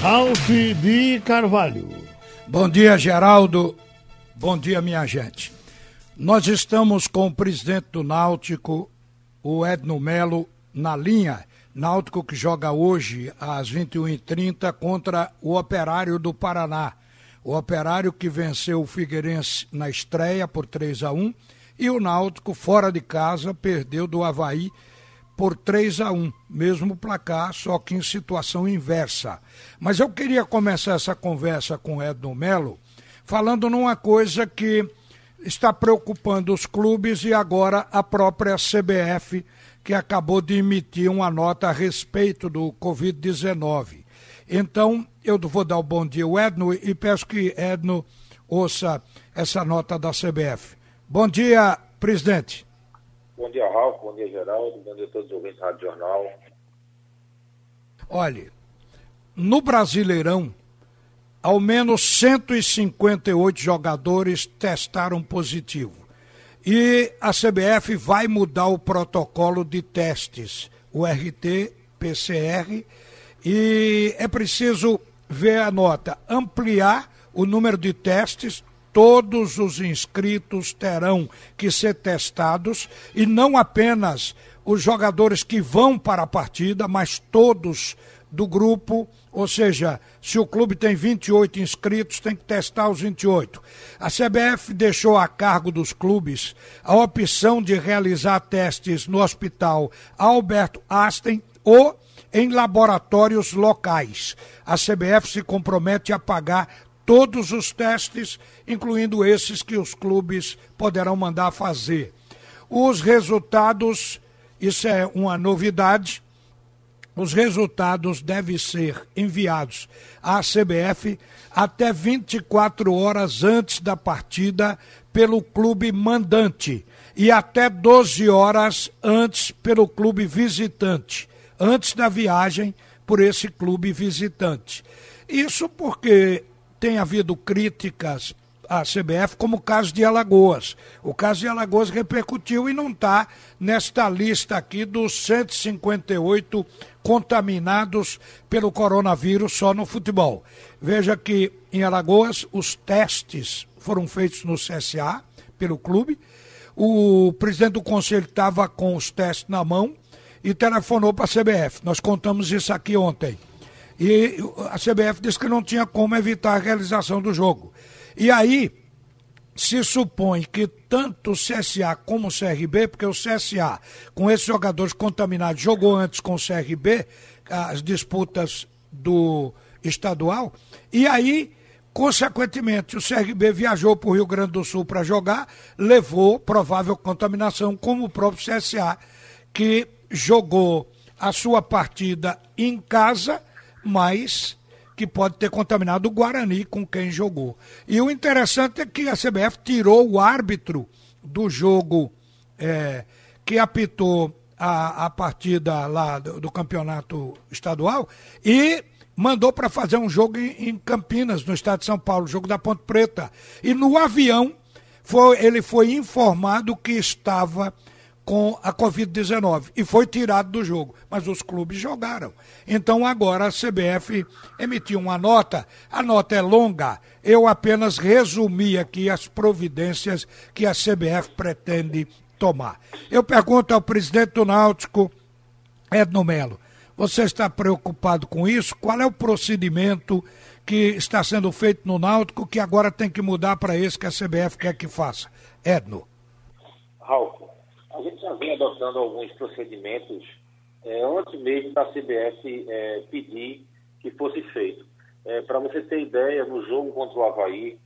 Ralph de Carvalho. Bom dia, Geraldo. Bom dia, minha gente. Nós estamos com o presidente do Náutico, o Edno Melo, na linha. Náutico que joga hoje às 21h30 contra o Operário do Paraná. O Operário que venceu o Figueirense na estreia por 3 a 1 e o Náutico, fora de casa, perdeu do Havaí por 3 a 1, mesmo placar, só que em situação inversa. Mas eu queria começar essa conversa com Edno Melo falando numa coisa que está preocupando os clubes e agora a própria CBF, que acabou de emitir uma nota a respeito do Covid-19. Então, eu vou dar o bom dia ao Edno e peço que Edno ouça essa nota da CBF. Bom dia, presidente. Bom dia, Ralf. Bom dia, Geraldo. Bom dia a todos os ouvintes da Rádio Jornal. Olhe, no Brasileirão, ao menos 158 jogadores testaram positivo. E a CBF vai mudar o protocolo de testes, o RT-PCR, e é preciso ver a nota, ampliar o número de testes todos os inscritos terão que ser testados e não apenas os jogadores que vão para a partida, mas todos do grupo, ou seja, se o clube tem 28 inscritos, tem que testar os 28. A CBF deixou a cargo dos clubes a opção de realizar testes no hospital Alberto Einstein ou em laboratórios locais. A CBF se compromete a pagar todos os testes, incluindo esses que os clubes poderão mandar fazer. Os resultados, isso é uma novidade, os resultados devem ser enviados à CBF até 24 horas antes da partida pelo clube mandante e até 12 horas antes pelo clube visitante, antes da viagem por esse clube visitante. Isso porque tem havido críticas à CBF, como o caso de Alagoas. O caso de Alagoas repercutiu e não está nesta lista aqui dos 158 contaminados pelo coronavírus só no futebol. Veja que em Alagoas os testes foram feitos no CSA, pelo clube. O presidente do conselho estava com os testes na mão e telefonou para a CBF. Nós contamos isso aqui ontem. E a CBF disse que não tinha como evitar a realização do jogo. E aí se supõe que tanto o CSA como o CRB, porque o CSA, com esses jogadores contaminados, jogou antes com o CRB as disputas do estadual, e aí, consequentemente, o CRB viajou para o Rio Grande do Sul para jogar, levou provável contaminação, como o próprio CSA, que jogou a sua partida em casa mas que pode ter contaminado o Guarani com quem jogou. E o interessante é que a CBF tirou o árbitro do jogo é, que apitou a, a partida lá do, do campeonato estadual e mandou para fazer um jogo em, em, Campinas, no estado de São Paulo, jogo da Ponte Preta. E no avião foi, ele foi informado que estava com a Covid-19 e foi tirado do jogo, mas os clubes jogaram. Então agora a CBF emitiu uma nota, a nota é longa, eu apenas resumi aqui as providências que a CBF pretende tomar. Eu pergunto ao presidente do Náutico, Edno Melo, você está preocupado com isso? Qual é o procedimento que está sendo feito no Náutico que agora tem que mudar para esse que a CBF quer que faça? Edno. Raul, a gente já vem adotando alguns procedimentos é, antes mesmo da CBF é, pedir que fosse feito. É, Para você ter ideia, no jogo contra o Havaí,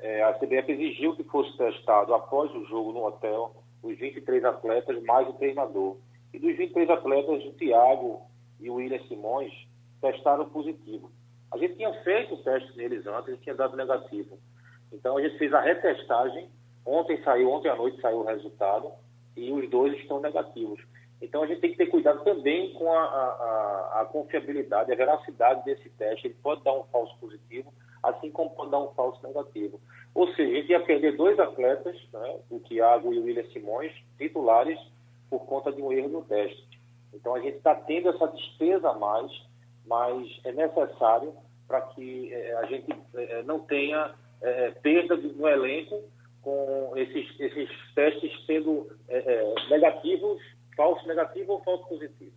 é, a CBF exigiu que fosse testado após o jogo no hotel os 23 atletas mais o treinador. E dos 23 atletas, o Thiago e o William Simões testaram positivo. A gente tinha feito o teste neles antes e tinha dado negativo. Então a gente fez a retestagem. Ontem saiu, ontem à noite saiu o resultado e os dois estão negativos. Então a gente tem que ter cuidado também com a, a, a, confiabilidade, a veracidade desse teste. Ele pode dar um falso positivo, assim como pode dar um falso negativo. Ou seja, a gente ia perder dois atletas, né, o Thiago e o William Simões, titulares, por conta de um erro no teste. Então a gente está tendo essa despesa a mais, mas é necessário para que é, a gente é, não tenha é, perda no elenco com esses, esses testes sendo negativos, falso negativo ou falso positivo.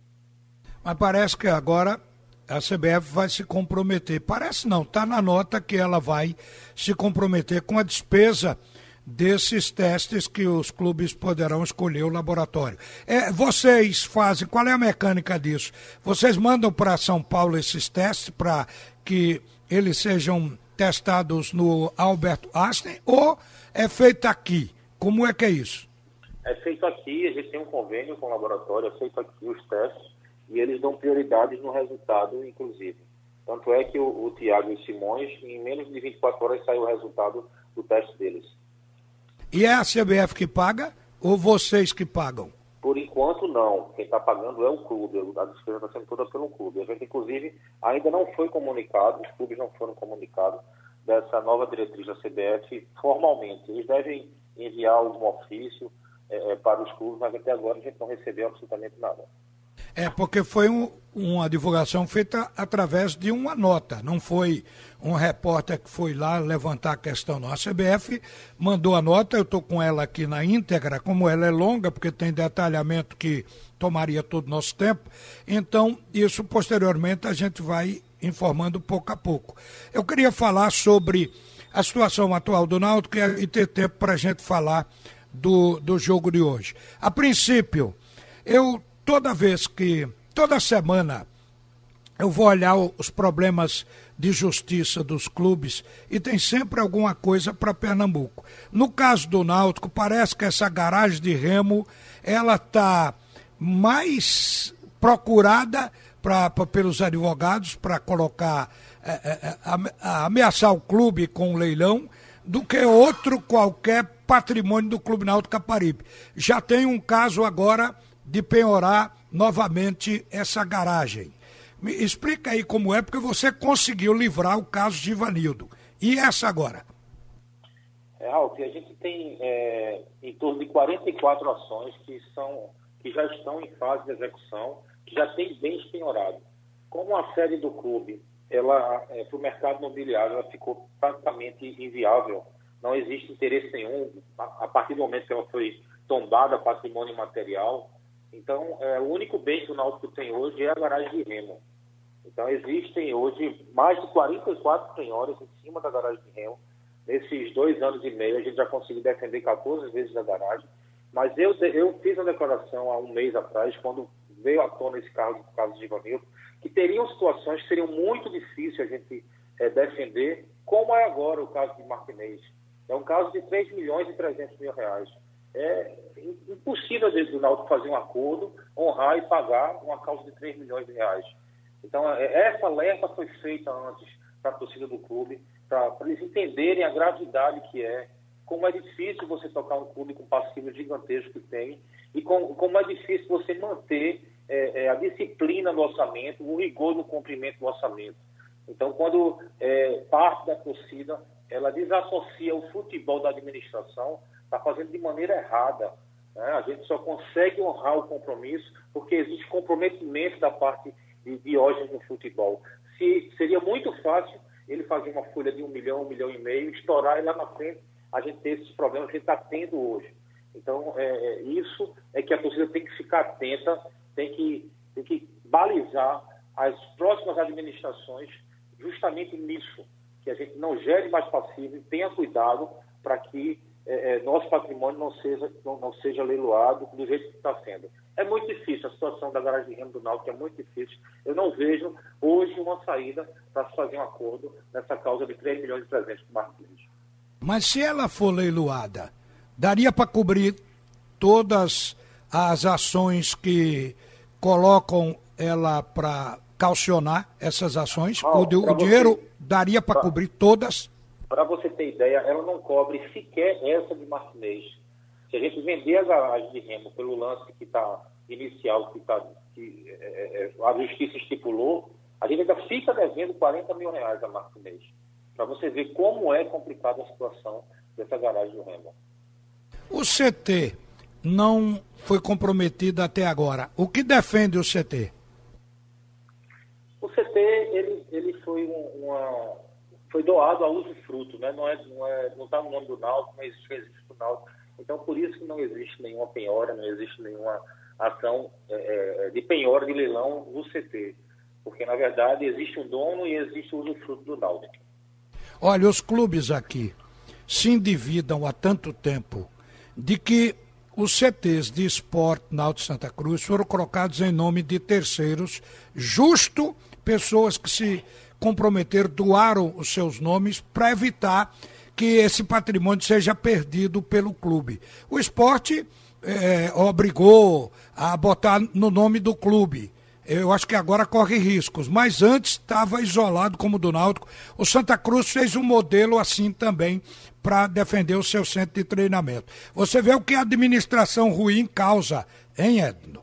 Mas parece que agora a CBF vai se comprometer. Parece não, está na nota que ela vai se comprometer com a despesa desses testes que os clubes poderão escolher o laboratório. É, vocês fazem, qual é a mecânica disso? Vocês mandam para São Paulo esses testes para que eles sejam testados no Albert Einstein ou é feito aqui? Como é que é isso? É feito aqui, a gente tem um convênio com o laboratório, é feito aqui os testes e eles dão prioridade no resultado, inclusive. Tanto é que o, o Tiago e o Simões, em menos de 24 horas, saiu o resultado do teste deles. E é a CBF que paga ou vocês que pagam? Por enquanto, não. Quem está pagando é o clube. A despesa está sendo toda pelo clube. A gente, inclusive, ainda não foi comunicado, os clubes não foram comunicados dessa nova diretriz da CBF formalmente. Eles devem enviar algum ofício é, para os clubes, mas até agora a gente não recebeu absolutamente nada. É, porque foi um, uma divulgação feita através de uma nota, não foi um repórter que foi lá levantar a questão, não. A CBF mandou a nota, eu estou com ela aqui na íntegra, como ela é longa, porque tem detalhamento que tomaria todo o nosso tempo, então isso posteriormente a gente vai informando pouco a pouco. Eu queria falar sobre a situação atual do Náutico e ter tempo para a gente falar do, do jogo de hoje. A princípio, eu toda vez que, toda semana, eu vou olhar os problemas de justiça dos clubes e tem sempre alguma coisa para Pernambuco. No caso do Náutico, parece que essa garagem de remo ela está mais procurada pra, pra pelos advogados para colocar, é, é, ameaçar o clube com um leilão do que outro qualquer patrimônio do Clube Náutico Caparibe. Já tem um caso agora de penhorar novamente essa garagem. Me explica aí como é, porque você conseguiu livrar o caso de Ivanildo. E essa agora? É, Ralf, a gente tem é, em torno de 44 ações que, são, que já estão em fase de execução, que já tem bens penhorados. Como a sede do clube, ela é, para o mercado imobiliário, ela ficou praticamente inviável. Não existe interesse nenhum, a, a partir do momento que ela foi tombada patrimônio material, então, é, o único bem que o Náutico tem hoje é a garagem de remo. Então, existem hoje mais de 44 penhores em cima da garagem de remo. Nesses dois anos e meio, a gente já conseguiu defender 14 vezes a garagem. Mas eu, eu fiz uma declaração há um mês atrás, quando veio à tona esse caso, caso de Ivanildo, que teriam situações que seriam muito difíceis a gente é, defender, como é agora o caso de Martinez. É um caso de 3 milhões e 300 mil reais é impossível desde o Náutico fazer um acordo, honrar e pagar uma causa de 3 milhões de reais. Então, é, essa alerta foi feita antes para a torcida do clube, para eles entenderem a gravidade que é, como é difícil você tocar um clube com passivo gigantesco que tem, e com, como é difícil você manter é, é, a disciplina no orçamento, o rigor no cumprimento do orçamento. Então, quando é, parte da torcida ela desassocia o futebol da administração, está fazendo de maneira errada. Né? A gente só consegue honrar o compromisso porque existe comprometimento da parte de Diógenes no futebol. Se, seria muito fácil ele fazer uma folha de um milhão, um milhão e meio, estourar e lá na frente a gente ter esses problemas que a gente está tendo hoje. Então, é, é, isso é que a torcida tem que ficar atenta, tem que, tem que balizar as próximas administrações justamente nisso, que a gente não gere mais passivo e tenha cuidado para que é, é, nosso patrimônio não seja, não, não, seja leiloado do jeito que está sendo. É muito difícil, a situação da garagem de remo do Náutico é muito difícil. Eu não vejo hoje uma saída para se fazer um acordo nessa causa de 3 milhões e 300 com Martins. Mas se ela for leiloada, daria para cobrir todas as ações que colocam ela para calcionar essas ações? o, o dinheiro daria para cobrir todas? Para você ter ideia, ela não cobre sequer essa de Martinez. Se a gente vender a garagem de remo pelo lance que está inicial, que, tá, que é, é, é, a justiça estipulou, a gente ainda fica devendo 40 mil reais a Martinez. Para você ver como é complicada a situação dessa garagem do remo. O CT não foi comprometido até agora. O que defende o CT? O CT ele, ele foi uma foi doado a uso fruto, né? Não é não é não está no nome do Náutico, não existe registro do Náutico. Então por isso que não existe nenhuma penhora, não existe nenhuma ação é, é de penhora de leilão no CT, porque na verdade existe um dono e existe o uso fruto do Náutico. Olha, os clubes aqui se endividam há tanto tempo de que os CTs de esporte Alto Santa Cruz foram colocados em nome de terceiros, justo pessoas que se comprometeram, doaram os seus nomes para evitar que esse patrimônio seja perdido pelo clube. O esporte é, obrigou a botar no nome do clube. Eu acho que agora corre riscos, mas antes estava isolado como do Náutico. O Santa Cruz fez um modelo assim também para defender o seu centro de treinamento. Você vê o que a administração ruim causa, hein, Edno?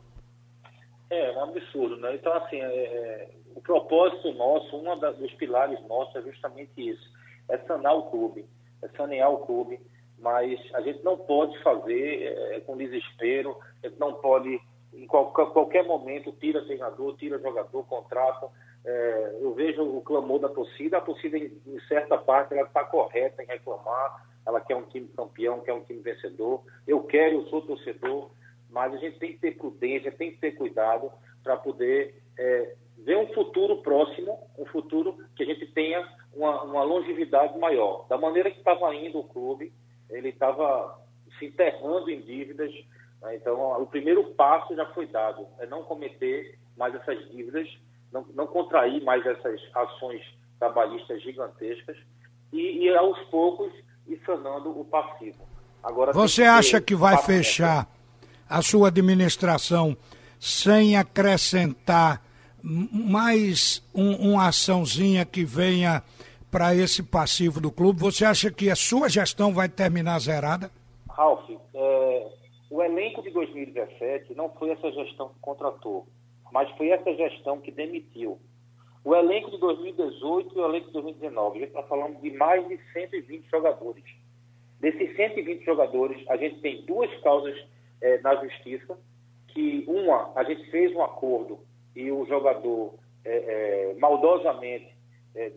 É, um absurdo, né? Então, assim, é, é propósito nosso, um dos pilares nossos é justamente isso, é sanar o clube, é sanear o clube, mas a gente não pode fazer é, com desespero, a gente não pode, em qualquer, qualquer momento, tira treinador, tira jogador, contrata, é, eu vejo o clamor da torcida, a torcida, em, em certa parte, ela está correta em reclamar, ela quer um time campeão, quer um time vencedor. Eu quero, eu sou torcedor, mas a gente tem que ter prudência, tem que ter cuidado para poder é, ver um futuro próximo, um futuro que a gente tenha uma, uma longevidade maior. Da maneira que estava indo o clube, ele estava se enterrando em dívidas. Né? Então, o primeiro passo já foi dado, é não cometer mais essas dívidas não, não contrair mais essas ações trabalhistas gigantescas e, e aos poucos ir sanando o passivo. Agora, Você acha que vai fechar a sua administração sem acrescentar mais um, uma açãozinha que venha para esse passivo do clube? Você acha que a sua gestão vai terminar zerada? Ralf, é, o elenco de 2017 não foi essa gestão que contratou mas foi essa gestão que demitiu. O elenco de 2018 e o elenco de 2019, a gente está falando de mais de 120 jogadores. Desses 120 jogadores, a gente tem duas causas é, na justiça, que uma, a gente fez um acordo e o jogador é, é, maldosamente,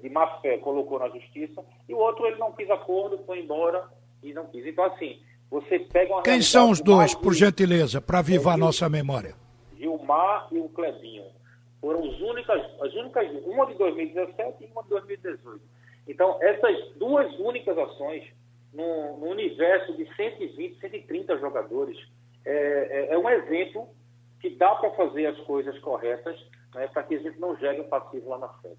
de má fé, colocou na justiça, e o outro ele não quis acordo, foi embora e não quis. Então, assim, você pega uma... Quem são os dois, por gentileza, para avivar a nossa memória? Gilmar e o Clebinho. Foram as únicas, as únicas, uma de 2017 e uma de 2018. Então, essas duas únicas ações, no, no universo de 120, 130 jogadores, é, é, é um exemplo que dá para fazer as coisas corretas né, para que a gente não gere um passivo lá na frente.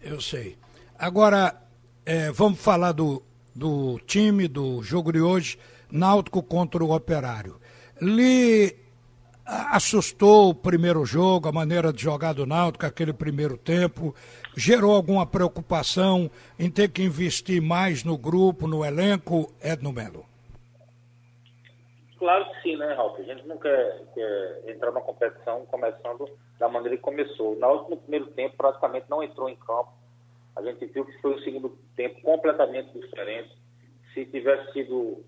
Eu sei. Agora, é, vamos falar do, do time, do jogo de hoje, Náutico contra o Operário. Lhe assustou o primeiro jogo, a maneira de jogar do Náutico, aquele primeiro tempo? Gerou alguma preocupação em ter que investir mais no grupo, no elenco, Edno Melo? Claro que sim, né, Ralf? A gente não quer, quer, entrar na competição começando da maneira que começou. O Náutico, no primeiro tempo, praticamente não entrou em campo. A gente viu que foi o segundo tempo completamente diferente. Se tivesse sido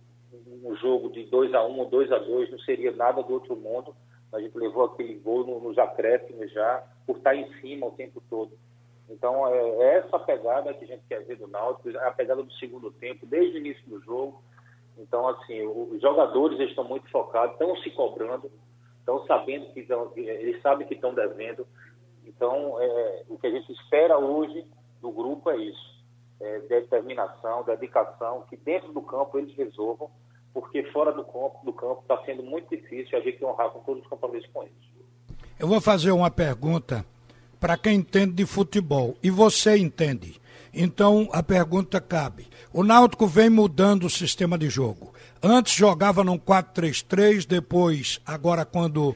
um jogo de 2 a 1 um, ou 2 a 2 não seria nada do outro mundo a gente levou aquele gol no, nos acréscimos já, por estar em cima o tempo todo. Então, é, é essa pegada que a gente quer ver do Náutico, a pegada do segundo tempo, desde o início do jogo. Então, assim, os jogadores estão muito focados, estão se cobrando, estão sabendo que estão, eles sabem que estão devendo. Então, é, o que a gente espera hoje do grupo é isso: é determinação, dedicação, que dentro do campo eles resolvam porque fora do campo do campo está sendo muito difícil a gente honrar com todos os compromissos com eles. Eu vou fazer uma pergunta para quem entende de futebol e você entende. Então a pergunta cabe. O Náutico vem mudando o sistema de jogo. Antes jogava num 4-3-3, depois, agora quando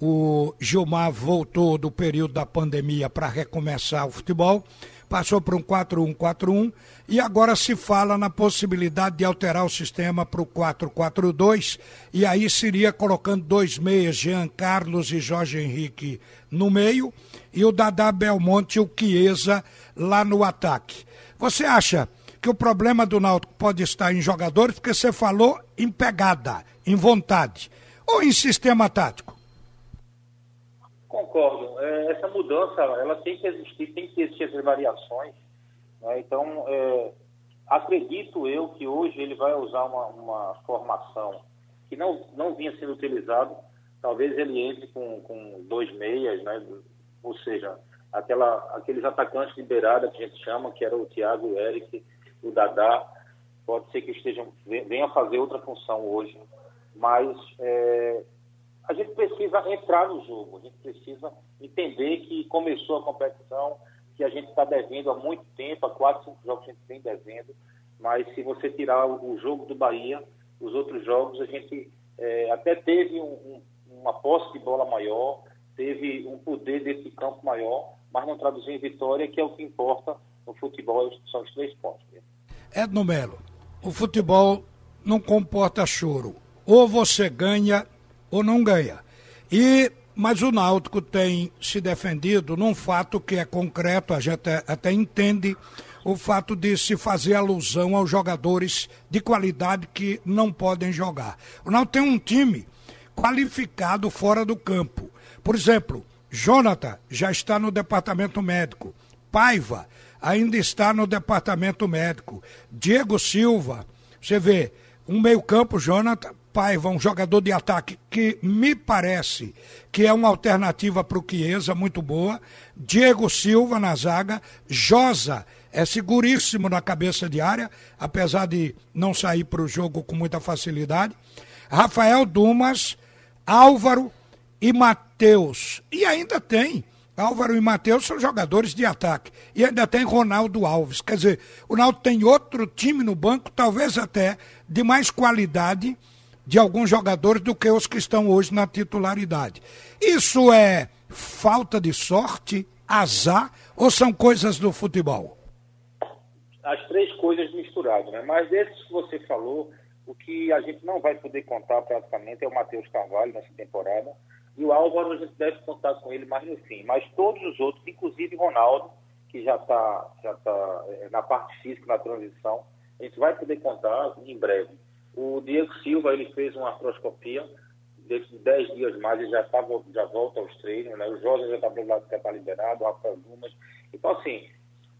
o Gilmar voltou do período da pandemia para recomeçar o futebol, passou para um 4-1-4-1 e agora se fala na possibilidade de alterar o sistema para o 4-4-2 e aí seria colocando dois meias, Jean Carlos e Jorge Henrique no meio e o Dadá Belmonte e o Chiesa lá no ataque. Você acha que o problema do Náutico pode estar em jogadores, porque você falou em pegada, em vontade, ou em sistema tático? Concordo. É, essa mudança, ela tem que existir, tem que existir essas variações. Né? Então, é, acredito eu que hoje ele vai usar uma, uma, formação que não, não vinha sendo utilizado. Talvez ele entre com, com dois meias, né? ou seja, aquela, aqueles atacantes de beirada que a gente chama, que era o Thiago, o Eric, o Dadá, pode ser que estejam venham fazer outra função hoje, mas é, a gente precisa entrar no jogo, a gente precisa entender que começou a competição, que a gente está devendo há muito tempo, há quatro, cinco jogos a gente vem devendo, mas se você tirar o jogo do Bahia, os outros jogos a gente é, até teve um, um, uma posse de bola maior, teve um poder desse campo maior, mas não traduziu em vitória, que é o que importa no futebol, são os três pontos. Edno Melo, o futebol não comporta choro. Ou você ganha ou não ganha. E mas o Náutico tem se defendido num fato que é concreto, a gente até entende o fato de se fazer alusão aos jogadores de qualidade que não podem jogar. O Náutico tem um time qualificado fora do campo. Por exemplo, Jonathan já está no departamento médico. Paiva ainda está no departamento médico. Diego Silva, você vê, um meio-campo, Jonathan Paiva, um jogador de ataque que me parece que é uma alternativa para o Chiesa, muito boa. Diego Silva na zaga. Josa é seguríssimo na cabeça de área, apesar de não sair para o jogo com muita facilidade. Rafael Dumas, Álvaro e Matheus. E ainda tem Álvaro e Matheus são jogadores de ataque. E ainda tem Ronaldo Alves. Quer dizer, o Naldo tem outro time no banco, talvez até de mais qualidade de alguns jogadores do que os que estão hoje na titularidade. Isso é falta de sorte, azar ou são coisas do futebol? As três coisas misturadas, né? Mas desses que você falou, o que a gente não vai poder contar praticamente é o Matheus Carvalho nessa temporada e o Álvaro a gente deve contar com ele mais no fim. Mas todos os outros, inclusive Ronaldo, que já está já tá, é, na parte física, na transição, a gente vai poder contar em breve. O Diego Silva, ele fez uma artroscopia, dentro de 10 dias mais ele já, tá, já volta aos treinos, né? o Jorge já está tá liberado, o Rafael Dumas. Então, assim,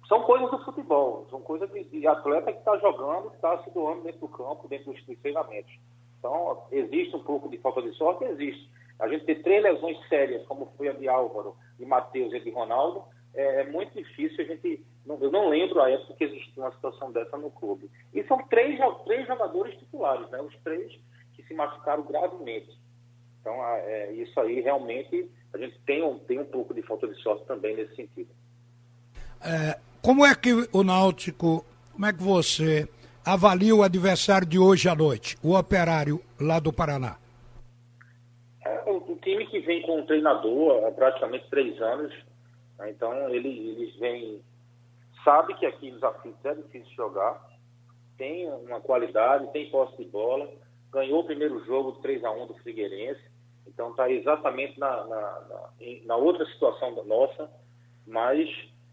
são coisas do futebol, são coisas de, de atleta que está jogando, que está se doando dentro do campo, dentro dos treinamentos. Então, existe um pouco de falta de sorte? Existe. A gente ter três lesões sérias, como foi a de Álvaro, de Matheus e de Ronaldo, é, é, muito difícil. A gente, eu não lembro a época que existia uma situação dessa no clube. E são três, três jogadores titulares, né? os três que se machucaram gravemente. Então, é, isso aí realmente a gente tem um, tem um pouco de falta de sorte também nesse sentido. É, como é que o Náutico, como é que você avalia o adversário de hoje à noite, o operário lá do Paraná? time que vem com um treinador há praticamente três anos, né? então ele, eles vêm, sabe que aqui nos aflitos é difícil jogar, tem uma qualidade, tem posse de bola, ganhou o primeiro jogo 3 a 1 do Figueirense, então está exatamente na, na, na, na, outra situação da nossa, mas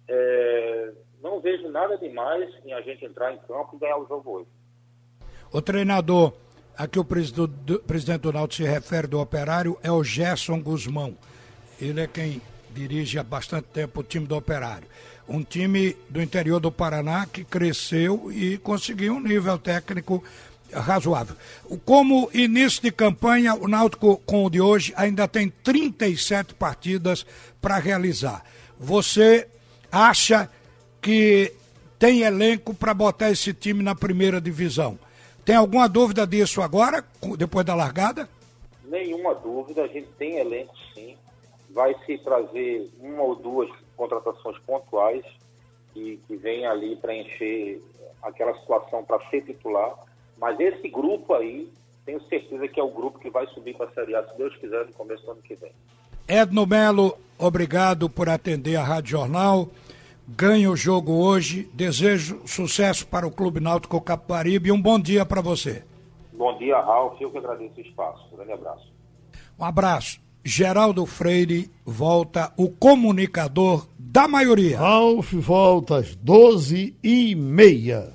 é, não vejo nada demais em a gente entrar em campo e ganhar o jogo hoje. O treinador a que o presidente Donaldo se refere do operário é o Gerson Guzmão. Ele é quem dirige há bastante tempo o time do operário. Um time do interior do Paraná que cresceu e conseguiu um nível técnico razoável. Como início de campanha, o Náutico com o de hoje ainda tem 37 partidas para realizar. Você acha que tem elenco para botar esse time na primeira divisão? Tem alguma dúvida disso agora, depois da largada? Nenhuma dúvida, a gente tem elenco. Vai se trazer uma ou duas contratações pontuais que, que vem ali preencher aquela situação para ser titular. Mas esse grupo aí, tenho certeza que é o grupo que vai subir para a Série A, se Deus quiser, no começo do ano que vem. Edno Melo, obrigado por atender a Rádio Jornal ganhe o jogo hoje. Desejo sucesso para o Clube Náutico Caparibe e um bom dia para você. Bom dia, Ralf. Eu que agradeço o espaço. Um grande abraço. Um abraço. Geraldo Freire volta o comunicador da maioria. Ralf volta às doze e meia.